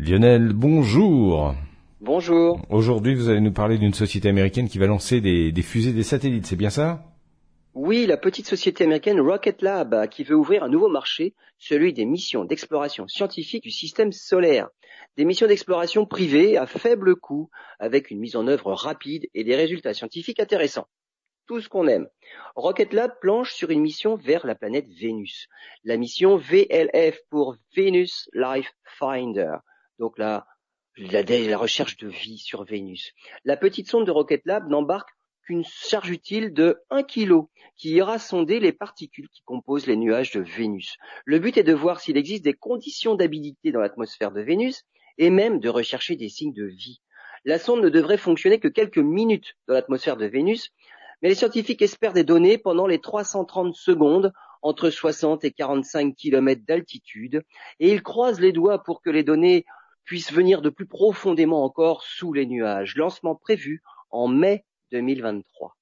Lionel, bonjour. Bonjour. Aujourd'hui, vous allez nous parler d'une société américaine qui va lancer des, des fusées, des satellites, c'est bien ça? Oui, la petite société américaine Rocket Lab qui veut ouvrir un nouveau marché, celui des missions d'exploration scientifique du système solaire. Des missions d'exploration privées à faible coût, avec une mise en œuvre rapide et des résultats scientifiques intéressants tout ce qu'on aime. Rocket Lab planche sur une mission vers la planète Vénus. La mission VLF pour Venus Life Finder. Donc la, la, recherche de vie sur Vénus. La petite sonde de Rocket Lab n'embarque qu'une charge utile de 1 kg qui ira sonder les particules qui composent les nuages de Vénus. Le but est de voir s'il existe des conditions d'habilité dans l'atmosphère de Vénus et même de rechercher des signes de vie. La sonde ne devrait fonctionner que quelques minutes dans l'atmosphère de Vénus, mais les scientifiques espèrent des données pendant les 330 secondes entre 60 et 45 km d'altitude et ils croisent les doigts pour que les données puissent venir de plus profondément encore sous les nuages. Lancement prévu en mai 2023.